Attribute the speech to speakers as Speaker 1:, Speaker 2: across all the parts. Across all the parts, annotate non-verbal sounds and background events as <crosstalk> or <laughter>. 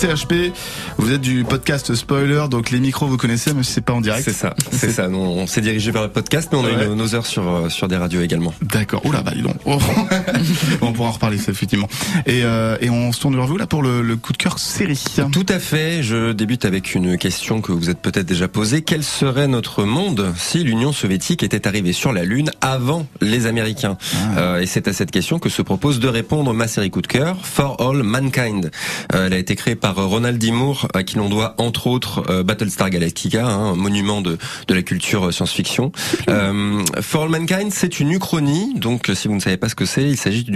Speaker 1: CHP, vous êtes du podcast Spoiler, donc les micros vous connaissez, mais c'est pas en direct.
Speaker 2: C'est ça, c'est ça. On s'est dirigé vers le podcast, mais on a eu nos heures sur euh, sur des radios également.
Speaker 1: D'accord. Oula, bah dis donc. Oh. <laughs> on pourra en reparler, ça, effectivement. Et, euh, et on se tourne vers vous là pour le, le coup de cœur série.
Speaker 2: Tout à fait. Je débute avec une question que vous êtes peut-être déjà posée. Quel serait notre monde si l'Union soviétique était arrivée sur la Lune avant les Américains Euh, Et c'est à cette question que se propose de répondre ma série coup de cœur, For All Mankind. Euh, elle a été créée par Ronald D. Moore, à qui l'on doit entre autres euh, Battlestar Galactica, hein, un monument de, de la culture science-fiction. Euh, For All Mankind, c'est une uchronie. Donc, si vous ne savez pas ce que c'est, il s'agit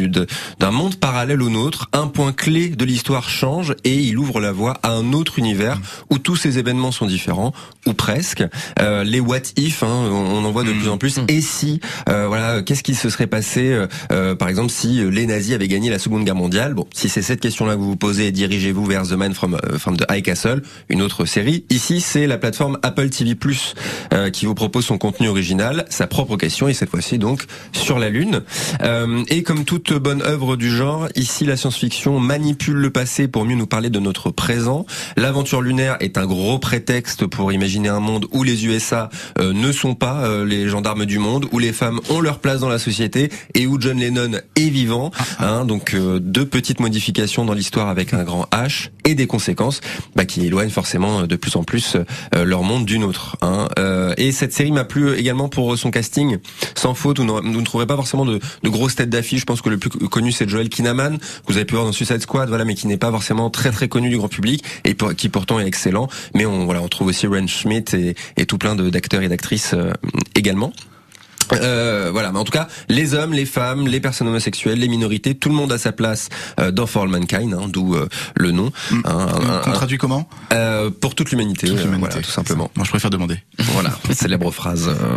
Speaker 2: d'un monde parallèle au nôtre. Un point clé de l'histoire change et il ouvre la voie à un autre univers où tous ces événements sont différents ou presque. Euh, les what if, hein, on, en voit de plus en plus. Et si, euh, voilà, qu'est-ce qui se serait passé, euh, euh, par exemple, si euh, les nazis avaient gagné la Seconde Guerre mondiale? Bon, si c'est cette question-là que vous vous posez, dirigez-vous vers The Man from, euh, from the High Castle, une autre série. Ici, c'est la plateforme Apple TV Plus euh, qui vous propose son contenu original, sa propre question, et cette fois-ci donc sur la Lune. Euh, et comme toute bonne œuvre du genre, ici la science-fiction manipule le passé pour mieux nous parler de notre présent. L'aventure lunaire est un gros prétexte pour imaginer un monde où les USA euh, ne sont pas euh, les gendarmes du monde, où les femmes ont leur place dans la société et où John Lennon est vivant. Hein, donc euh, deux petites modifications dans l'histoire avec un grand H et des conséquences bah, qui éloignent forcément de plus en plus euh, leur monde du nôtre. Hein. Euh, et cette série m'a plu également pour son casting. Sans faute, vous, ne trouverez pas forcément de, de grosses têtes d'affiche. Je pense que le plus connu c'est Joel Kinnaman, que vous avez pu voir dans Suicide Squad, voilà, mais qui n'est pas forcément très très connu du grand public et qui pourtant est excellent. Mais on voilà, on trouve aussi Ren Schmidt et, et tout plein d'acteurs et d'actrices euh, également. Euh, voilà, mais en tout cas, les hommes, les femmes, les personnes homosexuelles, les minorités, tout le monde a sa place euh, dans For All Mankind, hein, d'où euh, le nom. hein, un-
Speaker 1: On
Speaker 2: un-
Speaker 1: traduit comment?
Speaker 2: euh, pour toute l'humanité,
Speaker 1: Toute
Speaker 2: euh, voilà, tout simplement.
Speaker 1: Moi, je préfère demander.
Speaker 2: Voilà, <laughs> célèbre phrase euh,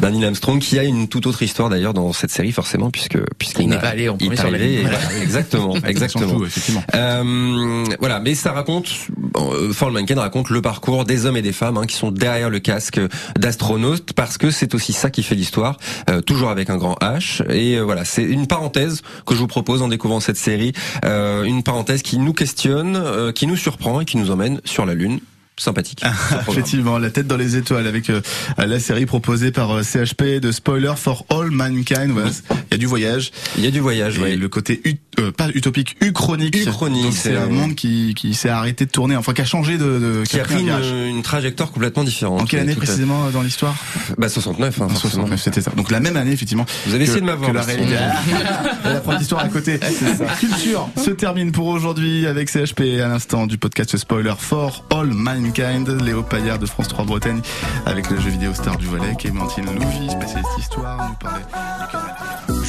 Speaker 2: d'un Neil Armstrong qui a une toute autre histoire d'ailleurs dans cette série forcément puisque puisqu'il
Speaker 3: Il n'est pas allé en premier
Speaker 2: est
Speaker 3: sur la
Speaker 2: arrivé,
Speaker 3: Lune.
Speaker 2: et voilà, exactement, <laughs> exactement.
Speaker 1: effectivement.
Speaker 2: Euh, voilà, mais ça raconte, euh, For All Mankind raconte le parcours des hommes et des femmes hein, qui sont derrière le casque d'astronaute parce que c'est aussi ça qui fait l'histoire, euh, toujours avec un grand H. Et euh, voilà, c'est une parenthèse que je vous propose en découvrant cette série, euh, une parenthèse qui nous questionne, euh, qui nous surprend et qui nous emmène sur la Lune. Sympathique. <laughs>
Speaker 1: Effectivement, la tête dans les étoiles avec euh, la série proposée par euh, CHP de Spoiler for All Mankind. Voilà, il y a du voyage.
Speaker 2: Il y a du voyage,
Speaker 1: Et
Speaker 2: oui.
Speaker 1: le côté ut- euh, pas utopique, uchronique.
Speaker 2: Uchronique,
Speaker 1: c'est un monde qui, qui s'est arrêté de tourner, enfin qui a changé de, de
Speaker 2: qui a
Speaker 1: pris
Speaker 2: une, une trajectoire complètement différente.
Speaker 1: En quelle année
Speaker 2: à-
Speaker 1: précisément euh, dans l'histoire?
Speaker 2: Bah 69, hein,
Speaker 1: En
Speaker 2: forcément.
Speaker 1: 69, c'était ça. Donc la même année effectivement.
Speaker 2: Vous avez
Speaker 1: que-
Speaker 2: essayé de m'avoir.
Speaker 1: la réalité. Ah, <laughs> <laughs> la propre histoire à côté. <laughs> Culture se termine pour aujourd'hui avec CHP à l'instant du podcast Spoiler for All Mankind. Léo Paillard de France 3 Bretagne avec le jeu vidéo star du volet, Clémentine Louvi, spécialiste histoire, nous parlait.